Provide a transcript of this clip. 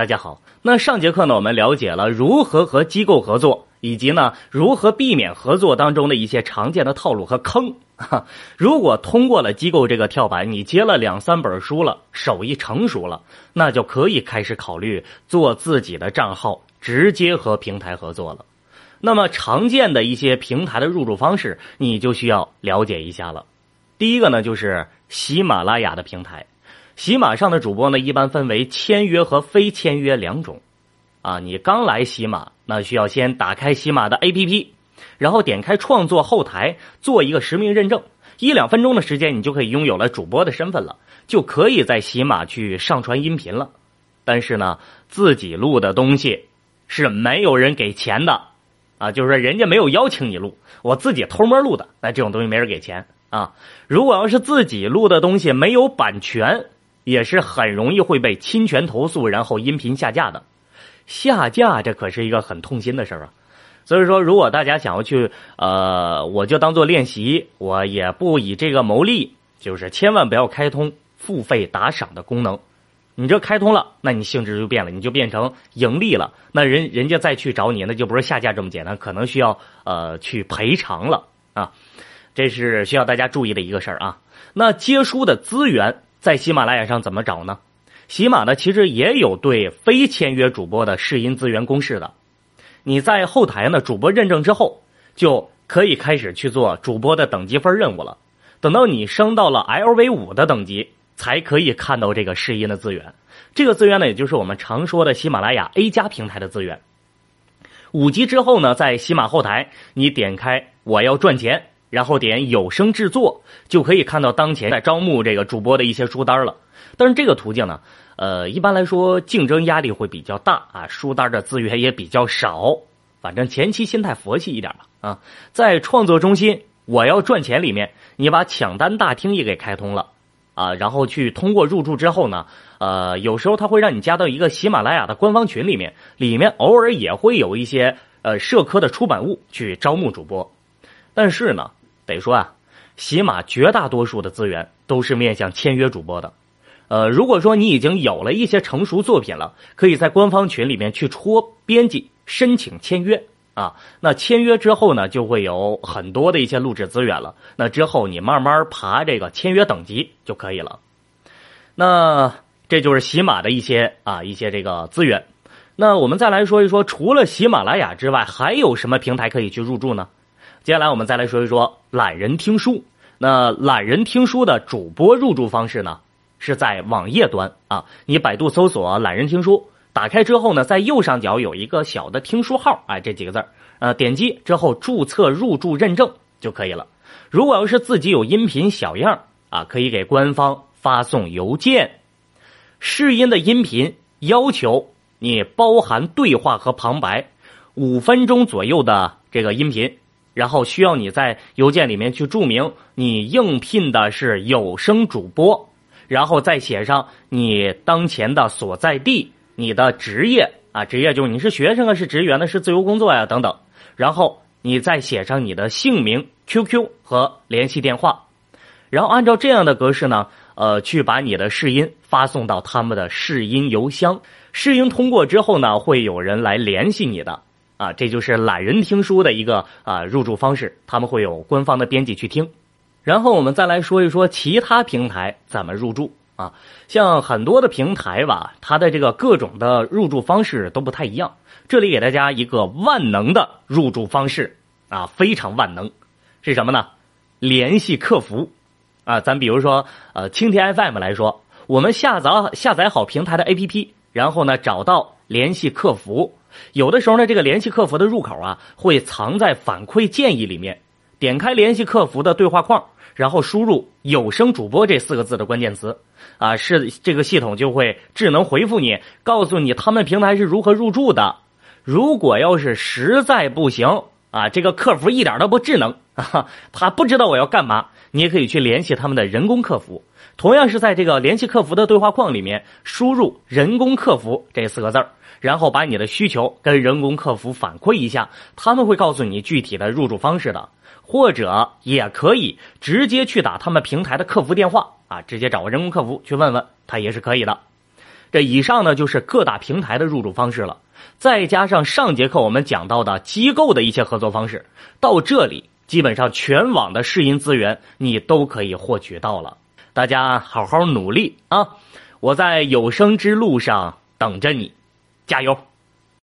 大家好，那上节课呢，我们了解了如何和机构合作，以及呢如何避免合作当中的一些常见的套路和坑。如果通过了机构这个跳板，你接了两三本书了，手艺成熟了，那就可以开始考虑做自己的账号，直接和平台合作了。那么常见的一些平台的入驻方式，你就需要了解一下了。第一个呢，就是喜马拉雅的平台。喜马上的主播呢，一般分为签约和非签约两种。啊，你刚来喜马，那需要先打开喜马的 APP，然后点开创作后台，做一个实名认证，一两分钟的时间，你就可以拥有了主播的身份了，就可以在喜马去上传音频了。但是呢，自己录的东西是没有人给钱的，啊，就是说人家没有邀请你录，我自己偷摸录的，那这种东西没人给钱啊。如果要是自己录的东西没有版权，也是很容易会被侵权投诉，然后音频下架的。下架这可是一个很痛心的事儿啊。所以说，如果大家想要去，呃，我就当做练习，我也不以这个牟利，就是千万不要开通付费打赏的功能。你这开通了，那你性质就变了，你就变成盈利了。那人人家再去找你，那就不是下架这么简单，可能需要呃去赔偿了啊。这是需要大家注意的一个事儿啊。那接书的资源。在喜马拉雅上怎么找呢？喜马呢，其实也有对非签约主播的试音资源公示的。你在后台呢，主播认证之后，就可以开始去做主播的等级分任务了。等到你升到了 LV 五的等级，才可以看到这个试音的资源。这个资源呢，也就是我们常说的喜马拉雅 A 加平台的资源。五级之后呢，在喜马后台，你点开我要赚钱。然后点有声制作，就可以看到当前在招募这个主播的一些书单了。但是这个途径呢，呃，一般来说竞争压力会比较大啊，书单的资源也比较少。反正前期心态佛系一点吧啊。在创作中心，我要赚钱里面，你把抢单大厅也给开通了啊，然后去通过入驻之后呢，呃，有时候他会让你加到一个喜马拉雅的官方群里面，里面偶尔也会有一些呃社科的出版物去招募主播，但是呢。得说啊，喜马绝大多数的资源都是面向签约主播的。呃，如果说你已经有了一些成熟作品了，可以在官方群里面去戳编辑申请签约啊。那签约之后呢，就会有很多的一些录制资源了。那之后你慢慢爬这个签约等级就可以了。那这就是喜马的一些啊一些这个资源。那我们再来说一说，除了喜马拉雅之外，还有什么平台可以去入驻呢？接下来我们再来说一说懒人听书。那懒人听书的主播入驻方式呢，是在网页端啊，你百度搜索“懒人听书”，打开之后呢，在右上角有一个小的听书号，哎，这几个字儿，呃，点击之后注册入驻认证就可以了。如果要是自己有音频小样啊，可以给官方发送邮件。试音的音频要求你包含对话和旁白，五分钟左右的这个音频。然后需要你在邮件里面去注明你应聘的是有声主播，然后再写上你当前的所在地、你的职业啊，职业就是你是学生啊，是职员呢，是自由工作呀等等。然后你再写上你的姓名、QQ 和联系电话，然后按照这样的格式呢，呃，去把你的试音发送到他们的试音邮箱。试音通过之后呢，会有人来联系你的。啊，这就是懒人听书的一个啊入驻方式，他们会有官方的编辑去听。然后我们再来说一说其他平台怎么入驻啊，像很多的平台吧，它的这个各种的入驻方式都不太一样。这里给大家一个万能的入驻方式啊，非常万能，是什么呢？联系客服啊，咱比如说呃蜻蜓 FM 来说，我们下载下载好平台的 APP，然后呢找到联系客服。有的时候呢，这个联系客服的入口啊，会藏在反馈建议里面。点开联系客服的对话框，然后输入“有声主播”这四个字的关键词，啊，是这个系统就会智能回复你，告诉你他们平台是如何入驻的。如果要是实在不行啊，这个客服一点都不智能，他不知道我要干嘛，你也可以去联系他们的人工客服。同样是在这个联系客服的对话框里面输入“人工客服”这四个字儿。然后把你的需求跟人工客服反馈一下，他们会告诉你具体的入驻方式的，或者也可以直接去打他们平台的客服电话啊，直接找个人工客服去问问，他也是可以的。这以上呢就是各大平台的入驻方式了，再加上上节课我们讲到的机构的一些合作方式，到这里基本上全网的试音资源你都可以获取到了。大家好好努力啊！我在有声之路上等着你，加油！